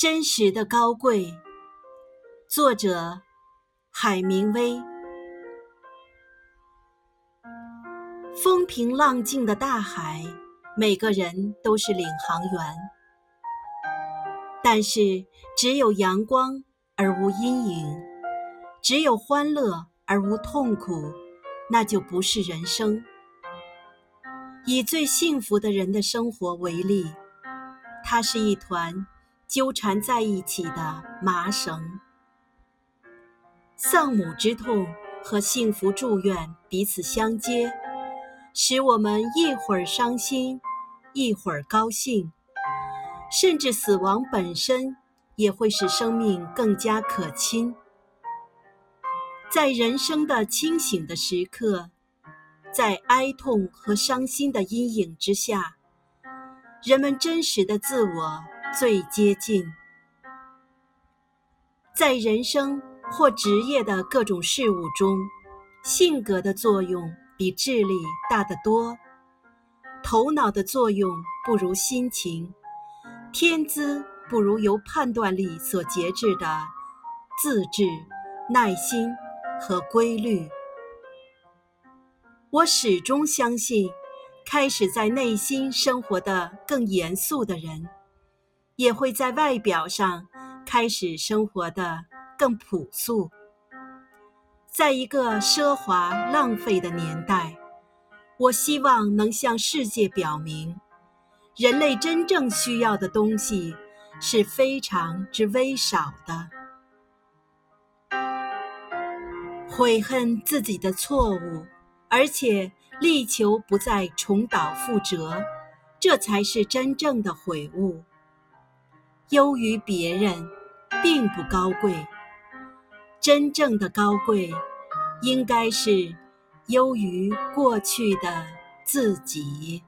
真实的高贵。作者：海明威。风平浪静的大海，每个人都是领航员。但是，只有阳光而无阴影，只有欢乐而无痛苦，那就不是人生。以最幸福的人的生活为例，它是一团纠缠在一起的麻绳。丧母之痛和幸福祝愿彼此相接，使我们一会儿伤心，一会儿高兴，甚至死亡本身也会使生命更加可亲。在人生的清醒的时刻。在哀痛和伤心的阴影之下，人们真实的自我最接近。在人生或职业的各种事物中，性格的作用比智力大得多。头脑的作用不如心情，天资不如由判断力所节制的自制、耐心和规律。我始终相信，开始在内心生活的更严肃的人，也会在外表上开始生活的更朴素。在一个奢华浪费的年代，我希望能向世界表明，人类真正需要的东西是非常之微少的。悔恨自己的错误。而且力求不再重蹈覆辙，这才是真正的悔悟。优于别人，并不高贵。真正的高贵，应该是优于过去的自己。